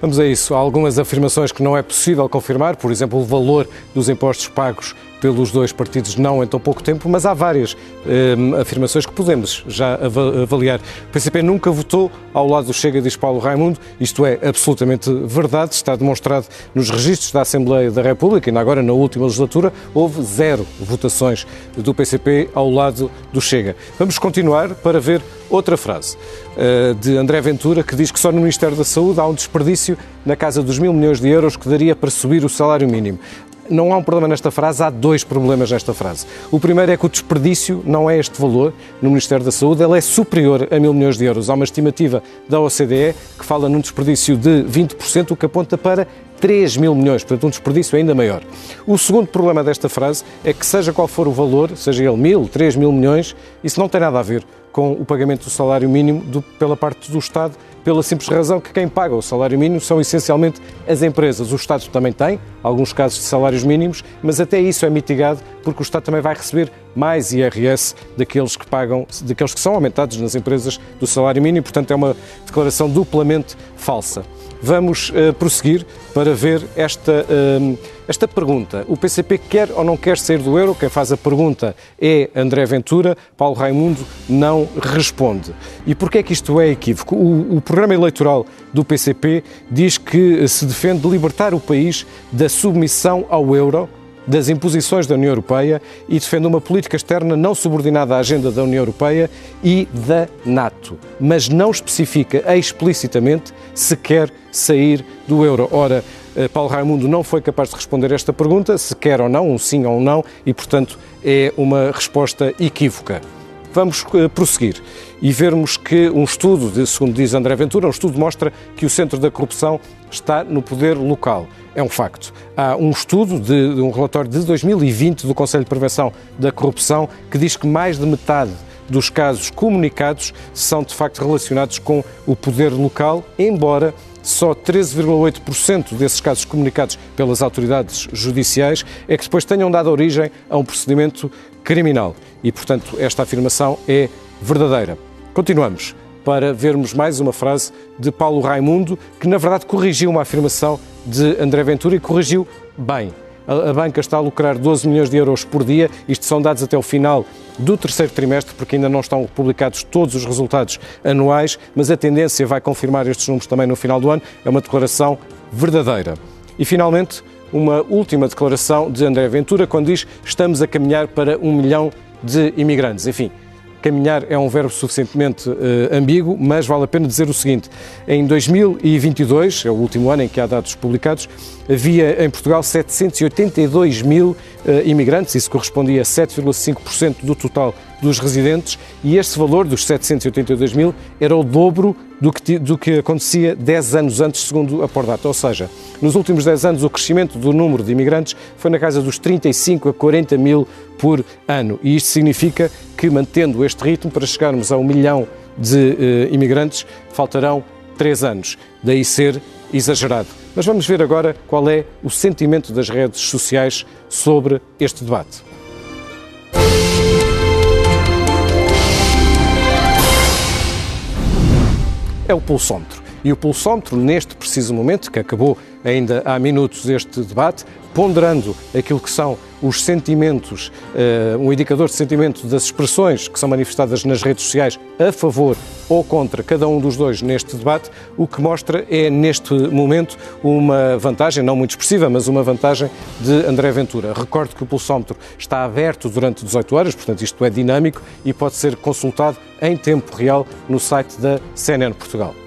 Vamos a isso. Há algumas afirmações que não é possível confirmar, por exemplo, o valor dos impostos pagos pelos dois partidos não em tão pouco tempo, mas há várias eh, afirmações que podemos já avaliar. O PCP nunca votou ao lado do Chega, diz Paulo Raimundo. Isto é absolutamente verdade, está demonstrado nos registros da Assembleia da República, e agora na última legislatura houve zero votações do PCP ao lado do Chega. Vamos continuar para ver outra frase uh, de André Ventura que diz que só no Ministério da Saúde há um desperdício na casa dos mil milhões de euros que daria para subir o salário mínimo não há um problema nesta frase, há dois problemas nesta frase. O primeiro é que o desperdício não é este valor no Ministério da Saúde, ele é superior a mil milhões de euros. Há uma estimativa da OCDE que fala num desperdício de 20%, o que aponta para 3 mil milhões, portanto um desperdício ainda maior. O segundo problema desta frase é que seja qual for o valor, seja ele mil, 3 mil milhões, isso não tem nada a ver com o pagamento do salário mínimo do, pela parte do Estado, pela simples razão que quem paga o salário mínimo são essencialmente as empresas. O Estado também tem alguns casos de salários mínimos, mas até isso é mitigado porque o Estado também vai receber mais IRS daqueles que pagam, daqueles que são aumentados nas empresas do salário mínimo, portanto é uma declaração duplamente falsa. Vamos uh, prosseguir para ver esta, uh, esta pergunta. O PCP quer ou não quer sair do euro? Quem faz a pergunta é André Ventura. Paulo Raimundo não responde. E porquê é que isto é equívoco? O, o programa eleitoral do PCP diz que se defende libertar o país da submissão ao euro das imposições da União Europeia e defende uma política externa não subordinada à agenda da União Europeia e da NATO, mas não especifica explicitamente se quer sair do euro. Ora, eh, Paulo Raimundo não foi capaz de responder esta pergunta, se quer ou não, um sim ou um não, e portanto é uma resposta equívoca. Vamos eh, prosseguir e vermos que um estudo, segundo diz André Ventura, um estudo mostra que o centro da corrupção está no poder local. É um facto. Há um estudo de, de um relatório de 2020 do Conselho de Prevenção da Corrupção que diz que mais de metade dos casos comunicados são de facto relacionados com o poder local, embora só 13,8% desses casos comunicados pelas autoridades judiciais é que depois tenham dado origem a um procedimento criminal. E, portanto, esta afirmação é verdadeira. Continuamos para vermos mais uma frase de Paulo Raimundo, que na verdade corrigiu uma afirmação de André Ventura e corrigiu bem. A banca está a lucrar 12 milhões de euros por dia. Isto são dados até o final do terceiro trimestre, porque ainda não estão publicados todos os resultados anuais, mas a tendência vai confirmar estes números também no final do ano. É uma declaração verdadeira. E finalmente, uma última declaração de André Ventura, quando diz estamos a caminhar para um milhão de imigrantes. Enfim, Caminhar é um verbo suficientemente uh, ambíguo, mas vale a pena dizer o seguinte: em 2022, é o último ano em que há dados publicados, havia em Portugal 782 mil uh, imigrantes, isso correspondia a 7,5% do total dos residentes, e este valor dos 782 mil era o dobro do que, do que acontecia 10 anos antes, segundo a Pordata. Ou seja, nos últimos 10 anos o crescimento do número de imigrantes foi na casa dos 35 a 40 mil por ano. E isto significa que, mantendo este ritmo, para chegarmos a um milhão de eh, imigrantes, faltarão 3 anos. Daí ser exagerado. Mas vamos ver agora qual é o sentimento das redes sociais sobre este debate. É o pulsómetro. E o pulsómetro, neste preciso momento, que acabou ainda há minutos este debate, ponderando aquilo que são os sentimentos, uh, um indicador de sentimento das expressões que são manifestadas nas redes sociais a favor ou contra cada um dos dois neste debate, o que mostra é, neste momento, uma vantagem, não muito expressiva, mas uma vantagem de André Ventura. Recordo que o pulsómetro está aberto durante 18 horas, portanto isto é dinâmico e pode ser consultado em tempo real no site da CNN Portugal.